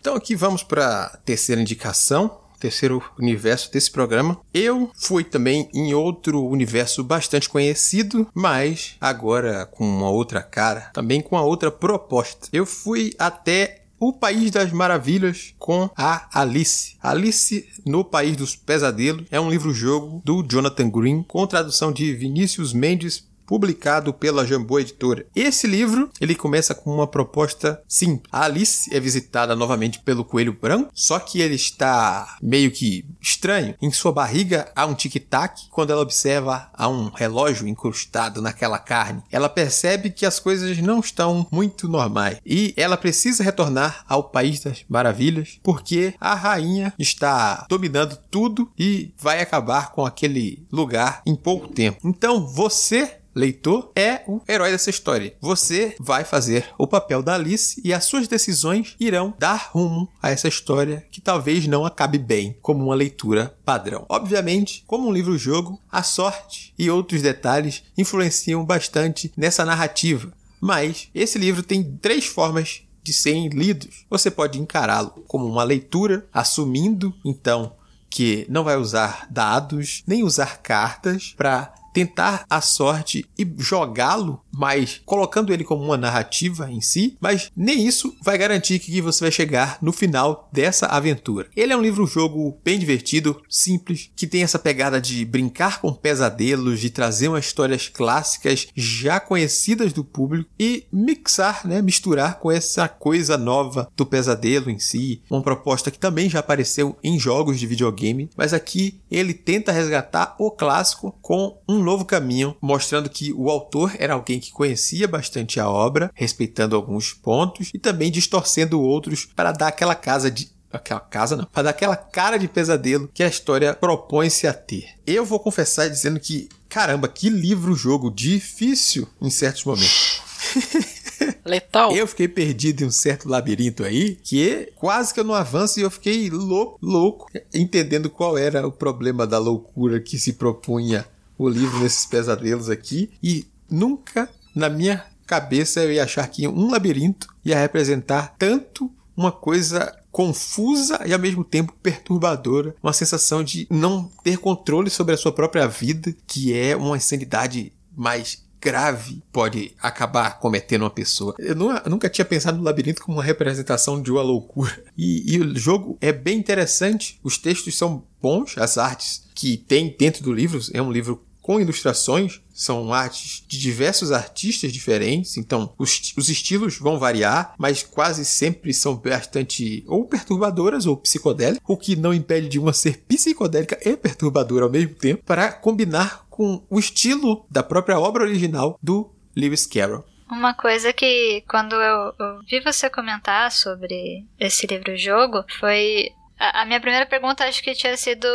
Então aqui vamos para terceira indicação, terceiro universo desse programa. Eu fui também em outro universo bastante conhecido, mas agora com uma outra cara, também com uma outra proposta. Eu fui até o País das Maravilhas com a Alice. Alice no País dos Pesadelos é um livro-jogo do Jonathan Green com tradução de Vinícius Mendes publicado pela Jambô Editora. Esse livro, ele começa com uma proposta simples. A Alice é visitada novamente pelo coelho branco, só que ele está meio que estranho. Em sua barriga há um tic-tac. Quando ela observa há um relógio incrustado naquela carne, ela percebe que as coisas não estão muito normais e ela precisa retornar ao país das maravilhas porque a rainha está dominando tudo e vai acabar com aquele lugar em pouco tempo. Então você leitor é o herói dessa história. Você vai fazer o papel da Alice e as suas decisões irão dar rumo a essa história que talvez não acabe bem como uma leitura padrão. Obviamente, como um livro-jogo, a sorte e outros detalhes influenciam bastante nessa narrativa. Mas esse livro tem três formas de serem lidos. Você pode encará-lo como uma leitura, assumindo então que não vai usar dados nem usar cartas para tentar a sorte e jogá-lo, mas colocando ele como uma narrativa em si, mas nem isso vai garantir que você vai chegar no final dessa aventura. Ele é um livro-jogo bem divertido, simples, que tem essa pegada de brincar com pesadelos, de trazer umas histórias clássicas já conhecidas do público e mixar, né, misturar com essa coisa nova do pesadelo em si, uma proposta que também já apareceu em jogos de videogame, mas aqui ele tenta resgatar o clássico com um novo caminho, mostrando que o autor era alguém que conhecia bastante a obra, respeitando alguns pontos e também distorcendo outros para dar aquela casa de aquela casa não, para dar aquela cara de pesadelo que a história propõe-se a ter. Eu vou confessar dizendo que, caramba, que livro-jogo difícil em certos momentos. Letal. Eu fiquei perdido em um certo labirinto aí, que quase que eu não avanço e eu fiquei louco, louco, entendendo qual era o problema da loucura que se propunha o livro nesses pesadelos aqui e nunca na minha cabeça eu ia achar que um labirinto ia representar tanto uma coisa confusa e ao mesmo tempo perturbadora, uma sensação de não ter controle sobre a sua própria vida, que é uma insanidade mais grave pode acabar cometendo uma pessoa. Eu, nunca tinha pensado no labirinto como uma representação de uma loucura. E, e, o jogo é bem interessante, os textos são bons, as artes que tem dentro do livro, é um livro com ilustrações, são artes de diversos artistas diferentes, então os, os estilos vão variar, mas quase sempre são bastante ou perturbadoras ou psicodélicas, o que não impede de uma ser psicodélica e perturbadora ao mesmo tempo, para combinar com o estilo da própria obra original do Lewis Carroll. Uma coisa que, quando eu, eu vi você comentar sobre esse livro-jogo, foi a, minha primeira pergunta acho que tinha sido: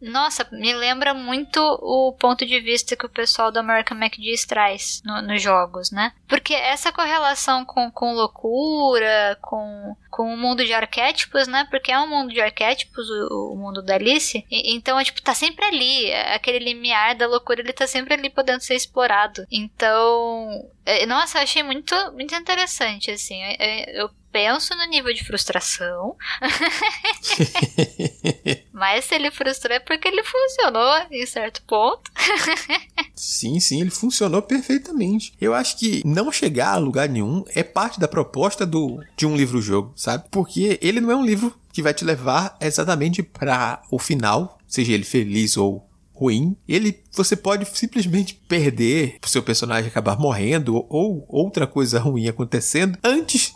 Nossa, me lembra muito o ponto de vista que o pessoal do American MacDiz traz no, nos jogos, né? Porque essa correlação com, com loucura, com, com o mundo de arquétipos, né? Porque é um mundo de arquétipos, o, o mundo da Alice. E, então, é, tipo, tá sempre ali. Aquele limiar da loucura, ele tá sempre ali podendo ser explorado. Então, é, nossa, eu achei muito, muito interessante, assim. Eu, eu penso no nível de frustração. Mas se ele frustrou é porque ele funcionou em certo ponto. sim, sim, ele funcionou perfeitamente. Eu acho que não chegar a lugar nenhum é parte da proposta do, de um livro-jogo, sabe? Porque ele não é um livro que vai te levar exatamente para o final, seja ele feliz ou ruim, ele você pode simplesmente perder, o seu personagem acabar morrendo ou outra coisa ruim acontecendo antes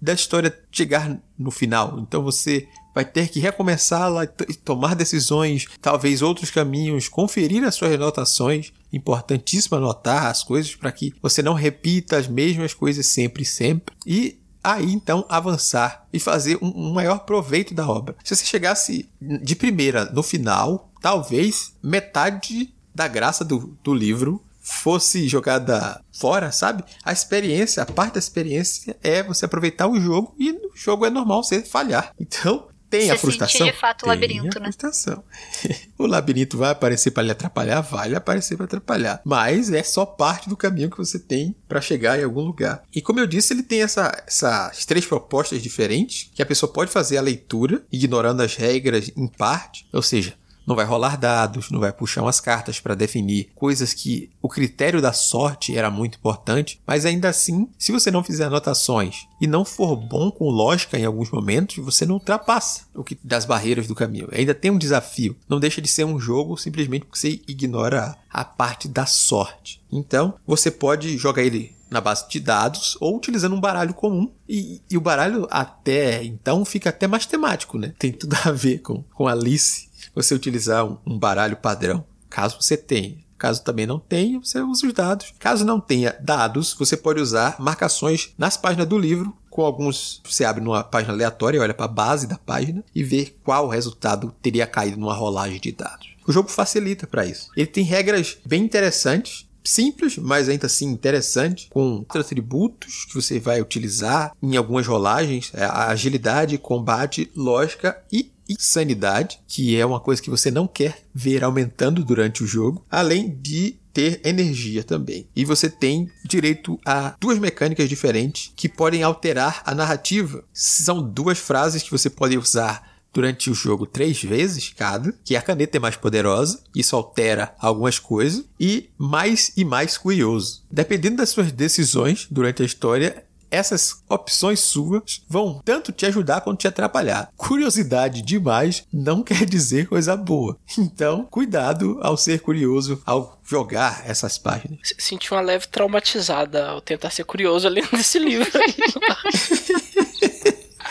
da história chegar no final. Então você vai ter que recomeçá-la e tomar decisões, talvez outros caminhos, conferir as suas anotações. Importantíssimo anotar as coisas para que você não repita as mesmas coisas sempre e sempre. E aí então avançar e fazer um, um maior proveito da obra. Se você chegasse de primeira no final, talvez metade da graça do, do livro fosse jogada fora, sabe? A experiência, a parte da experiência é você aproveitar o jogo e no jogo é normal você falhar. Então, tem Você a frustração. sentir de fato o Tem labirinto, a né? frustração. o labirinto vai aparecer para lhe atrapalhar, vai lhe aparecer para atrapalhar, mas é só parte do caminho que você tem para chegar em algum lugar. E como eu disse, ele tem essa, essas três propostas diferentes que a pessoa pode fazer a leitura, ignorando as regras em parte, ou seja, não vai rolar dados, não vai puxar umas cartas para definir coisas que o critério da sorte era muito importante, mas ainda assim, se você não fizer anotações e não for bom com lógica em alguns momentos, você não ultrapassa o que das barreiras do caminho. Ainda tem um desafio. Não deixa de ser um jogo simplesmente porque você ignora a parte da sorte. Então, você pode jogar ele na base de dados ou utilizando um baralho comum. E, e o baralho até então fica até mais temático, né? Tem tudo a ver com, com Alice você utilizar um, baralho padrão, caso você tenha. Caso também não tenha, você usa os dados. Caso não tenha dados, você pode usar marcações nas páginas do livro. Com alguns, você abre numa página aleatória, olha para a base da página e vê qual resultado teria caído numa rolagem de dados. O jogo facilita para isso. Ele tem regras bem interessantes simples, mas ainda assim interessante, com atributos que você vai utilizar em algumas rolagens, é agilidade, combate, lógica e insanidade, que é uma coisa que você não quer ver aumentando durante o jogo, além de ter energia também. E você tem direito a duas mecânicas diferentes que podem alterar a narrativa. São duas frases que você pode usar durante o jogo três vezes cada, que a caneta é mais poderosa, isso altera algumas coisas, e mais e mais curioso. Dependendo das suas decisões durante a história, essas opções suas vão tanto te ajudar quanto te atrapalhar. Curiosidade demais não quer dizer coisa boa. Então, cuidado ao ser curioso ao jogar essas páginas. S- Senti uma leve traumatizada ao tentar ser curioso lendo esse livro.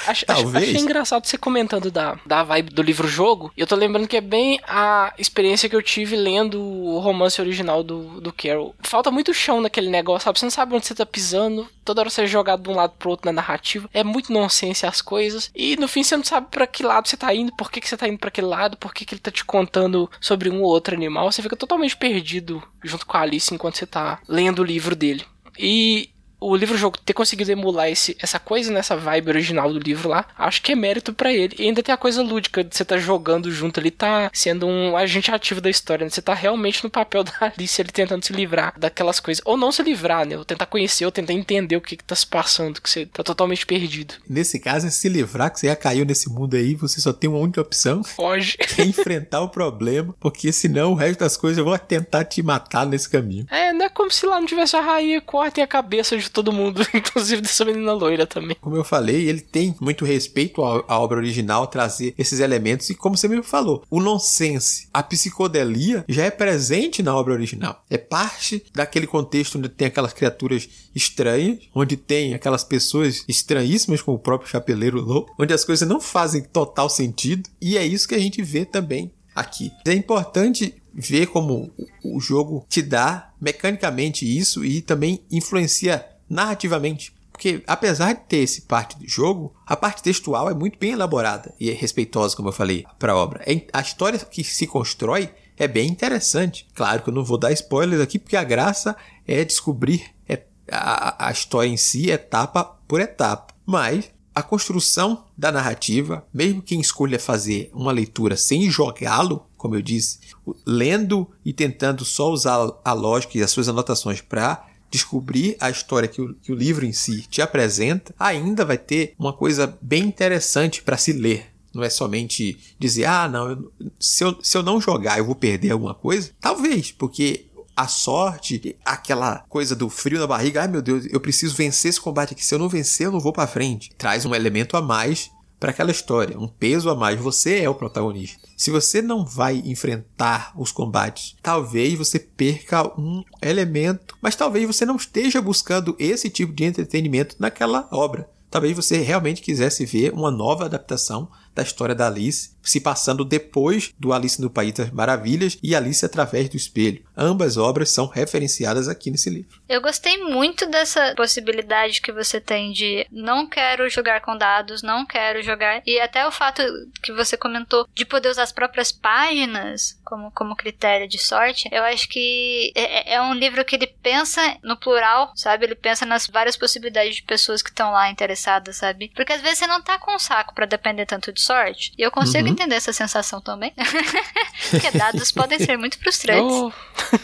Ach- ach- Talvez. Achei engraçado você comentando da, da vibe do livro-jogo. E eu tô lembrando que é bem a experiência que eu tive lendo o romance original do, do Carol. Falta muito chão naquele negócio, sabe? Você não sabe onde você tá pisando. Toda hora você é jogado de um lado pro outro na narrativa. É muito nonsense as coisas. E no fim você não sabe pra que lado você tá indo, por que, que você tá indo pra aquele lado, por que, que ele tá te contando sobre um ou outro animal. Você fica totalmente perdido junto com a Alice enquanto você tá lendo o livro dele. E o livro-jogo ter conseguido emular esse, essa coisa nessa vibe original do livro lá, acho que é mérito pra ele. E ainda tem a coisa lúdica de você tá jogando junto ali, tá sendo um agente ativo da história, né? Você tá realmente no papel da Alice ali tentando se livrar daquelas coisas. Ou não se livrar, né? Ou tentar conhecer, ou tentar entender o que que tá se passando, que você tá totalmente perdido. Nesse caso, é se livrar, que você já caiu nesse mundo aí, você só tem uma única opção, Foge. que é enfrentar o problema, porque senão o resto das coisas vão tentar te matar nesse caminho. É, não é como se lá não tivesse a rainha cortem a cabeça de todo mundo, inclusive dessa menina loira também. Como eu falei, ele tem muito respeito à obra original, trazer esses elementos, e como você mesmo falou, o nonsense, a psicodelia já é presente na obra original. É parte daquele contexto onde tem aquelas criaturas estranhas, onde tem aquelas pessoas estranhíssimas, como o próprio Chapeleiro Louco, onde as coisas não fazem total sentido, e é isso que a gente vê também aqui. É importante ver como o jogo te dá mecanicamente isso e também influencia narrativamente. Porque apesar de ter esse parte do jogo, a parte textual é muito bem elaborada e é respeitosa, como eu falei, para a obra. É- A história que se constrói é bem interessante. Claro que eu não vou dar spoilers aqui, porque a graça é descobrir é- a, história em si, etapa por etapa. Mas a construção da narrativa, mesmo quem escolha fazer uma leitura sem jogá-lo, como eu disse, lendo e tentando só usar a lógica e as suas anotações para descobrir a história que o, que o livro em si te apresenta, ainda vai ter uma coisa bem interessante para se ler. Não é somente dizer, ah, não, eu- se, eu, se eu não jogar eu vou perder alguma coisa. Talvez, porque a sorte, aquela coisa do frio na barriga, ai meu Deus, eu preciso vencer esse combate aqui. Se eu não vencer, eu não vou para frente. Traz um elemento a mais para aquela história, um peso a mais. Você é o protagonista. Se você não vai enfrentar os combates, talvez você perca um elemento, mas talvez você não esteja buscando esse tipo de entretenimento naquela obra. talvez você realmente quisesse ver uma nova adaptação da história da Alice, se passando depois do Alice no País das Maravilhas e Alice através do espelho. Ambas obras são referenciadas aqui nesse livro. Eu gostei muito dessa possibilidade que você tem de não quero jogar com dados, não quero jogar. E até o fato que você comentou de poder usar as próprias páginas como, como critério de sorte, eu acho que é, é, é um livro que ele pensa no plural, sabe? Ele pensa nas várias possibilidades de pessoas que estão lá interessadas, sabe? Porque às vezes você não tá com um saco para depender tanto de sorte. E eu consigo uhum. Entender essa sensação também. Porque dados podem ser muito frustrantes. Oh.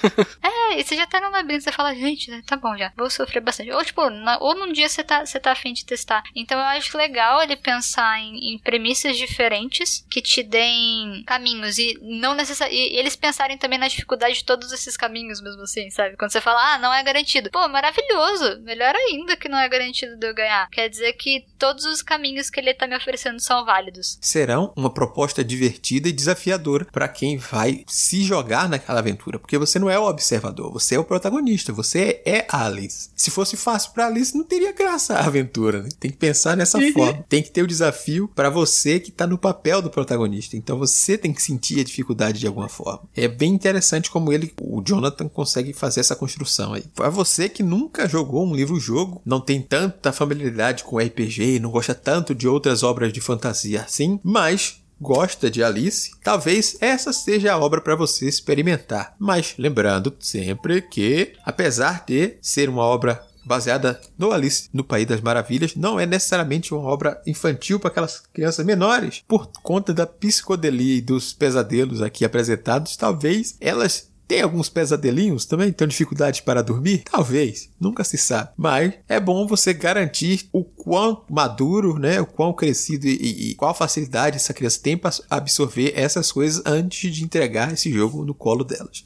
é, e você já tá no labirinto, você fala, gente, tá bom já, vou sofrer bastante. Ou tipo, na, ou num dia você tá, você tá afim de testar. Então eu acho legal ele pensar em, em premissas diferentes que te deem caminhos e não necessariamente. E eles pensarem também na dificuldade de todos esses caminhos, mesmo assim, sabe? Quando você fala, ah, não é garantido. Pô, maravilhoso! Melhor ainda que não é garantido de eu ganhar. Quer dizer que todos os caminhos que ele tá me oferecendo são válidos serão uma proposta divertida e desafiadora para quem vai se jogar naquela aventura, porque você não é o observador, você é o protagonista, você é Alice. Se fosse fácil para Alice, não teria graça a aventura. Né? Tem que pensar nessa uhum. forma. Tem que ter o desafio para você que está no papel do protagonista. Então você tem que sentir a dificuldade de alguma forma. É bem interessante como ele, o Jonathan, consegue fazer essa construção aí. Para você que nunca jogou um livro-jogo, não tem tanta familiaridade com RPG, não gosta tanto de outras obras de fantasia assim, mas gosta de Alice, talvez essa seja a obra para você experimentar. Mas lembrando sempre que, apesar de ser uma obra baseada no Alice no País das Maravilhas, não é necessariamente uma obra infantil para aquelas crianças menores. Por conta da psicodelia e dos pesadelos aqui apresentados, talvez elas tem alguns pesadelinhos também? Tem dificuldade para dormir? Talvez, nunca se sabe. Mas é bom você garantir o quão maduro, né, o quão crescido e, e qual facilidade essa criança tem para absorver essas coisas antes de entregar esse jogo no colo delas.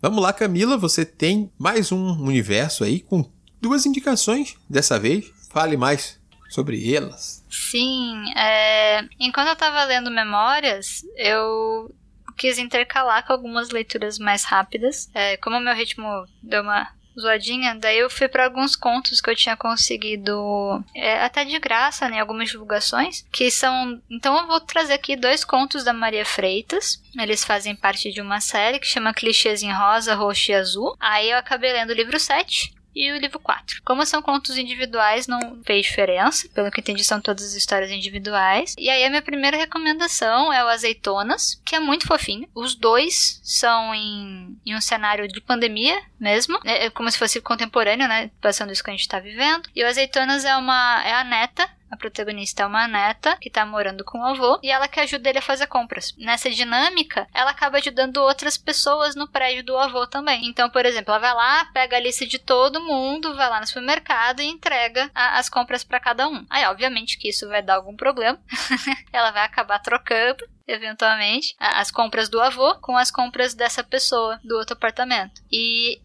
Vamos lá, Camila, você tem mais um universo aí com duas indicações dessa vez. Fale mais sobre elas. Sim, é... enquanto eu estava lendo Memórias, eu quis intercalar com algumas leituras mais rápidas. É, como meu ritmo deu uma zoadinha, daí eu fui para alguns contos que eu tinha conseguido é, até de graça, né, algumas divulgações, que são, então eu vou trazer aqui dois contos da Maria Freitas. Eles fazem parte de uma série que chama Clichês em Rosa, Roxo e Azul. Aí eu acabei lendo o livro 7, e o livro 4. Como são contos individuais, não fez diferença. Pelo que entendi, são todas histórias individuais. E aí a minha primeira recomendação é o Azeitonas, que é muito fofinho. Os dois são em, em um cenário de pandemia mesmo, é, é como se fosse contemporâneo, né? Passando isso que a gente tá vivendo. E o Azeitonas é uma é a neta a protagonista é uma neta que tá morando com o avô e ela que ajuda ele a fazer compras. Nessa dinâmica, ela acaba ajudando outras pessoas no prédio do avô também. Então, por exemplo, ela vai lá, pega a lista de todo mundo, vai lá no supermercado e entrega a, as compras para cada um. Aí, obviamente que isso vai dar algum problema. ela vai acabar trocando eventualmente, as compras do avô com as compras dessa pessoa do outro apartamento. E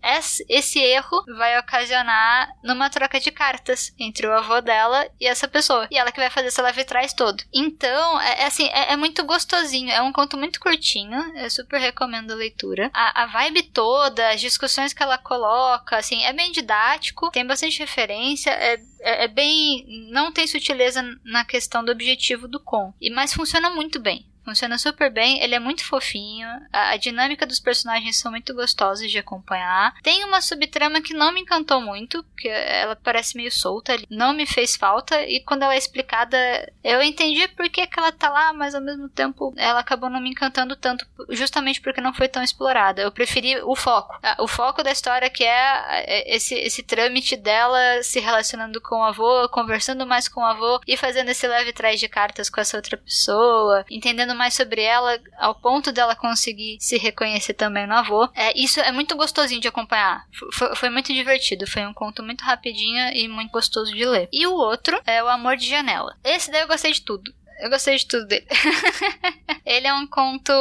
esse erro vai ocasionar numa troca de cartas entre o avô dela e essa pessoa. E ela que vai fazer essa leve trás todo. Então, é, é assim, é, é, muito gostosinho. É um conto muito curtinho. Eu super recomendo a leitura. A, a vibe toda, as discussões que ela coloca, assim, é bem didático, tem bastante referência, é, é, é bem. não tem sutileza na questão do objetivo do com. E, mas funciona muito bem. Funciona super bem, ele é muito fofinho, a, a, dinâmica dos personagens são muito gostosas de acompanhar. Tem uma subtrama que não me encantou muito, que ela parece meio solta, não me fez falta, e quando ela é explicada, eu entendi por que, que ela tá lá, mas ao mesmo tempo ela acabou não me encantando tanto, justamente porque não foi tão explorada. Eu preferi o foco. O foco da história que é, é esse, esse trâmite dela se relacionando com o avô, conversando mais com o avô e fazendo esse leve trás de cartas com essa outra pessoa, entendendo mais sobre ela ao ponto dela conseguir se reconhecer também no avô. É, isso é muito gostosinho de acompanhar. Foi, foi muito divertido. Foi um conto muito rapidinho e muito gostoso de ler. E o outro é O Amor de Janela. Esse daí eu gostei de tudo. Eu gostei de tudo dele. ele é um conto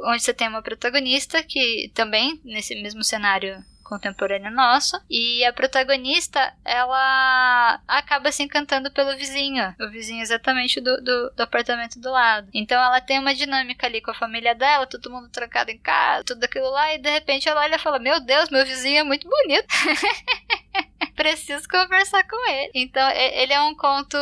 onde você tem uma protagonista que também, nesse mesmo cenário contemporâneo nosso. E a protagonista, ela acaba se encantando pelo vizinho. O vizinho exatamente do, do, do, apartamento do lado. Então ela tem uma dinâmica ali com a família dela, todo mundo trancado em casa, tudo aquilo lá, e de repente ela olha e fala: Meu Deus, meu vizinho é muito bonito. preciso conversar com ele. Então, ele é um conto.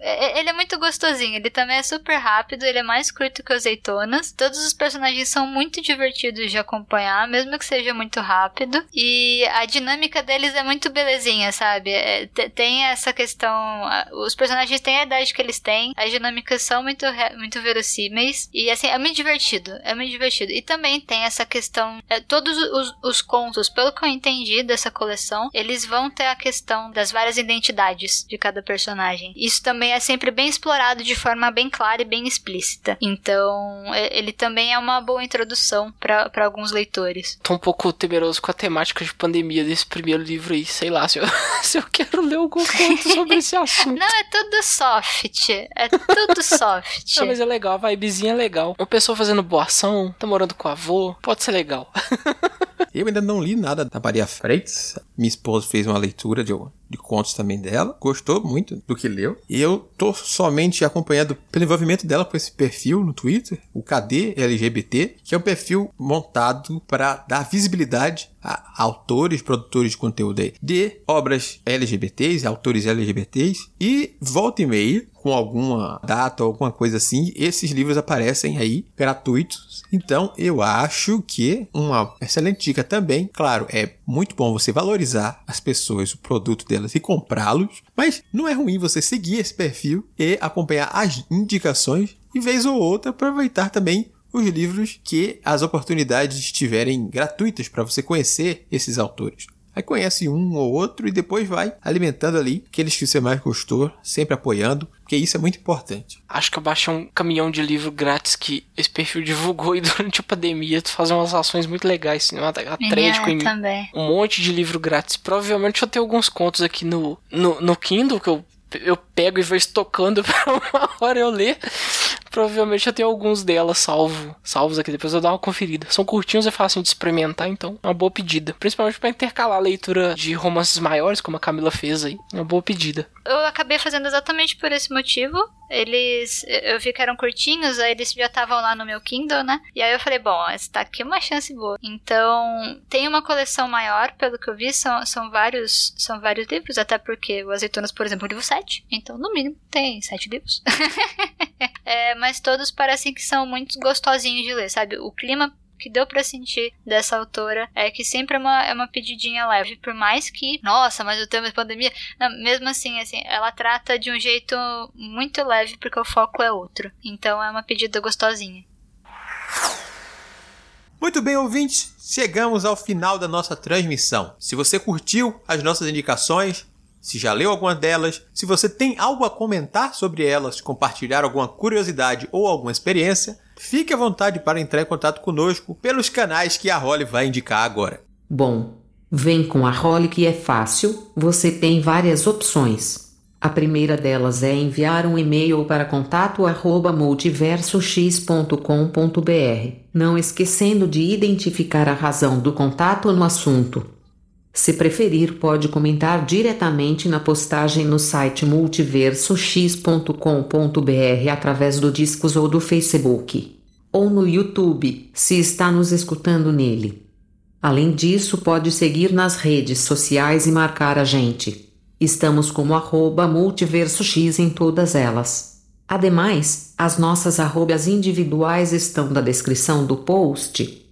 Ele é muito gostosinho. Ele também é super rápido. Ele é mais curto que Azeitonas. Todos os personagens são muito divertidos de acompanhar, mesmo que seja muito rápido. E a dinâmica deles é muito belezinha, sabe? É, tem essa questão. Os personagens têm a idade que eles têm. As dinâmicas são muito, muito verossímeis. E assim, é muito divertido. É muito divertido. E também tem essa questão. É, todos os, os contos, pelo que eu entendi dessa coleção, eles vão ter a questão das várias identidades de cada personagem. Isso também é sempre bem explorado de forma bem clara e bem explícita. Então, ele também é uma boa introdução para alguns leitores. Tô um pouco temeroso com a temática de pandemia desse primeiro livro aí. Sei lá se eu, se eu quero ler algum conto sobre esse assunto. Não, é tudo soft. É tudo soft. Não, mas é legal, a vibezinha é legal. Uma pessoa fazendo boa ação, tá morando com o avô, pode ser legal. Eu ainda não li nada da Maria Freitas. Minha esposa fez uma leitura de, de contos também dela. Gostou muito do que leu. E eu tô somente acompanhando pelo envolvimento dela com esse perfil no Twitter, o KD LGBT, que é um perfil montado para dar visibilidade a autores, produtores de conteúdo de obras LGBTs, autores LGBTs. E volta e meia, com alguma data ou alguma coisa assim, esses livros aparecem aí gratuitos. Então eu acho que uma excelente dica também, claro, é muito bom você valorizar as pessoas, o produto delas e comprá-los, mas não é ruim você seguir esse perfil e acompanhar as indicações e vez ou outra aproveitar também os livros que as oportunidades estiverem gratuitas para você conhecer esses autores. Aí conhece um ou outro e depois vai alimentando ali aqueles que você mais gostou, sempre apoiando, porque isso é muito importante. Acho que eu baixei um caminhão de livro grátis que esse perfil divulgou e durante a pandemia tu faz umas ações muito legais, assim, uma thread com também. um monte de livro grátis. Provavelmente eu tenho alguns contos aqui no, no, no Kindle que eu eu pego e vou estocando pra uma hora eu ler. Provavelmente eu tenho alguns delas salvo, salvos aqui, depois eu dar uma conferida. São curtinhos, é fácil de experimentar, então é uma boa pedida. Principalmente para intercalar a leitura de romances maiores, como a Camila fez aí. É uma boa pedida. Eu acabei fazendo exatamente por esse motivo. Eles, eu vi que eram curtinhos, aí eles já estavam lá no meu Kindle, né? E aí eu falei, bom, tá aqui uma chance boa. Então, tem uma coleção maior, pelo que eu vi, são, são vários são vários livros, até porque o Azeitonas, por exemplo, é o livro 7. Então, no mínimo, tem 7 livros. é, mas todos parecem que são muito gostosinhos de ler, sabe? O clima que deu para sentir dessa autora é que sempre é uma, é uma pedidinha leve, por mais que, nossa, mas o tema de pandemia, não, mesmo assim, assim, ela trata de um jeito muito leve porque o foco é outro. Então é uma pedida gostosinha. Muito bem, ouvintes, chegamos ao final da nossa transmissão. Se você curtiu as nossas indicações, se já leu alguma delas, se você tem algo a comentar sobre elas, compartilhar alguma curiosidade ou alguma experiência, fique à vontade para entrar em contato conosco pelos canais que a Holly vai indicar agora. Bom, vem com a Holly que é fácil, você tem várias opções. A primeira delas é enviar um e-mail para contato@multiversox.com.br, não esquecendo de identificar a razão do contato no assunto. Se preferir, pode comentar diretamente na postagem no site multiversox.com.br através do Discos ou do Facebook. Ou no YouTube, se está nos escutando nele. Além disso, pode seguir nas redes sociais e marcar a gente. Estamos como arroba multiversox em todas elas. Ademais, as nossas arrobas individuais estão na descrição do post.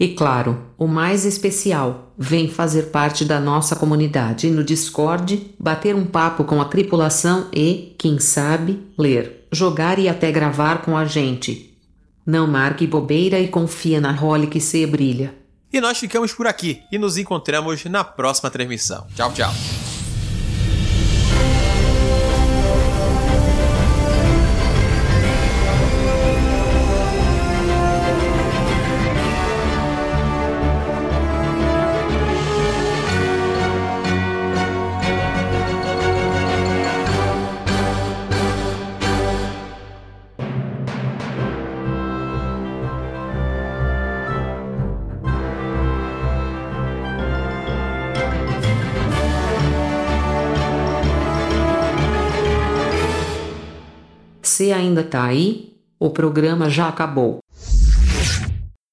E claro, o mais especial, vem fazer parte da nossa comunidade no Discord, bater um papo com a tripulação e, quem sabe, ler, jogar e até gravar com a gente. Não marque bobeira e confia na role que se brilha. E nós ficamos por aqui e nos encontramos na próxima transmissão. Tchau, tchau. Ainda tá aí? O programa já acabou.